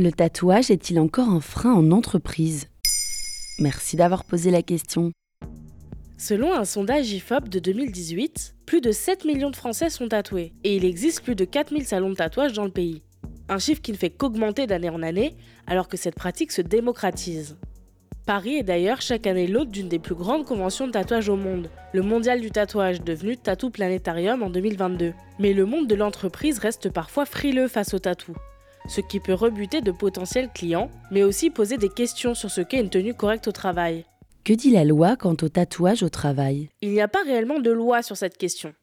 Le tatouage est-il encore un frein en entreprise? Merci d'avoir posé la question. Selon un sondage IFOP de 2018, plus de 7 millions de Français sont tatoués et il existe plus de 4000 salons de tatouage dans le pays. Un chiffre qui ne fait qu'augmenter d'année en année alors que cette pratique se démocratise. Paris est d'ailleurs chaque année l'hôte d'une des plus grandes conventions de tatouage au monde, le Mondial du tatouage devenu Tattoo Planetarium en 2022. Mais le monde de l'entreprise reste parfois frileux face au tatou, ce qui peut rebuter de potentiels clients, mais aussi poser des questions sur ce qu'est une tenue correcte au travail. Que dit la loi quant au tatouage au travail? Il n'y a pas réellement de loi sur cette question.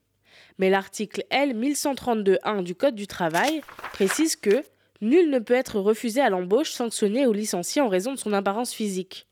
Mais l'article L 1132.1 du Code du travail précise que nul ne peut être refusé à l'embauche, sanctionné ou licencié en raison de son apparence physique.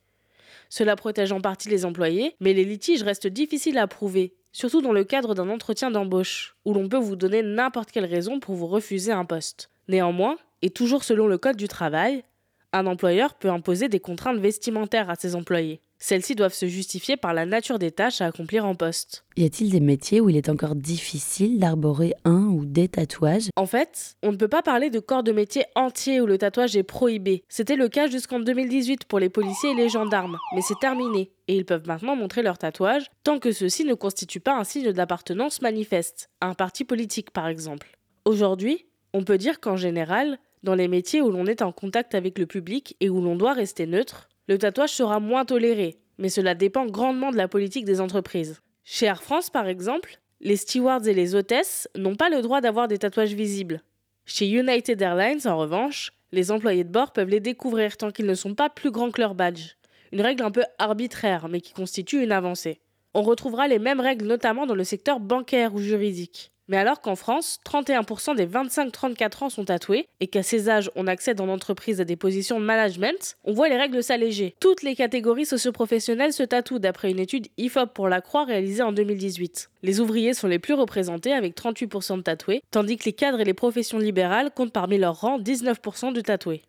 Cela protège en partie les employés, mais les litiges restent difficiles à prouver, surtout dans le cadre d'un entretien d'embauche, où l'on peut vous donner n'importe quelle raison pour vous refuser un poste. Néanmoins, et toujours selon le Code du travail, un employeur peut imposer des contraintes vestimentaires à ses employés. Celles-ci doivent se justifier par la nature des tâches à accomplir en poste. Y a-t-il des métiers où il est encore difficile d'arborer un ou des tatouages? En fait, on ne peut pas parler de corps de métier entier où le tatouage est prohibé. C'était le cas jusqu'en 2018 pour les policiers et les gendarmes, mais c'est terminé, et ils peuvent maintenant montrer leur tatouage tant que ceux-ci ne constituent pas un signe d'appartenance manifeste, à un parti politique par exemple. Aujourd'hui, on peut dire qu'en général, dans les métiers où l'on est en contact avec le public et où l'on doit rester neutre, le tatouage sera moins toléré, mais cela dépend grandement de la politique des entreprises. Chez Air France, par exemple, les stewards et les hôtesses n'ont pas le droit d'avoir des tatouages visibles. Chez United Airlines, en revanche, les employés de bord peuvent les découvrir tant qu'ils ne sont pas plus grands que leur badge. Une règle un peu arbitraire, mais qui constitue une avancée. On retrouvera les mêmes règles notamment dans le secteur bancaire ou juridique. Mais alors qu'en France, 31% des 25-34 ans sont tatoués et qu'à ces âges, on accède en entreprise à des positions de management, on voit les règles s'alléger. Toutes les catégories socioprofessionnelles se tatouent d'après une étude IFOP pour la Croix réalisée en 2018. Les ouvriers sont les plus représentés avec 38% de tatoués, tandis que les cadres et les professions libérales comptent parmi leurs rangs 19% de tatoués.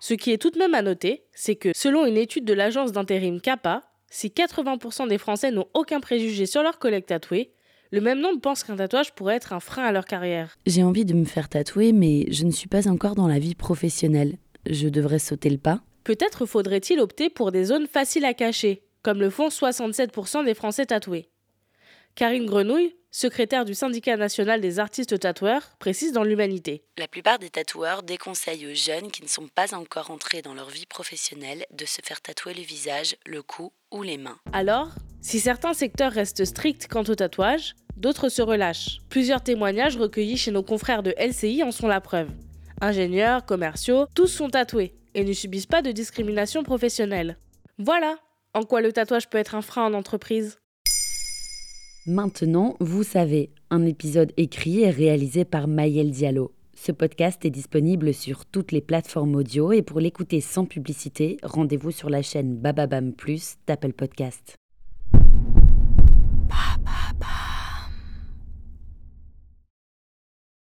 Ce qui est tout de même à noter, c'est que selon une étude de l'agence d'intérim CAPA, si 80% des Français n'ont aucun préjugé sur leur collègue tatoué, le même nombre pense qu'un tatouage pourrait être un frein à leur carrière. J'ai envie de me faire tatouer, mais je ne suis pas encore dans la vie professionnelle. Je devrais sauter le pas Peut-être faudrait-il opter pour des zones faciles à cacher, comme le font 67% des Français tatoués. Karine Grenouille, secrétaire du syndicat national des artistes tatoueurs, précise dans l'Humanité. La plupart des tatoueurs déconseillent aux jeunes qui ne sont pas encore entrés dans leur vie professionnelle de se faire tatouer le visage, le cou ou les mains. Alors, si certains secteurs restent stricts quant au tatouage, d'autres se relâchent. Plusieurs témoignages recueillis chez nos confrères de LCI en sont la preuve. Ingénieurs, commerciaux, tous sont tatoués et ne subissent pas de discrimination professionnelle. Voilà en quoi le tatouage peut être un frein en entreprise. Maintenant, vous savez, un épisode écrit et réalisé par Maël Diallo. Ce podcast est disponible sur toutes les plateformes audio et pour l'écouter sans publicité, rendez-vous sur la chaîne Bababam Plus d'Apple Podcast.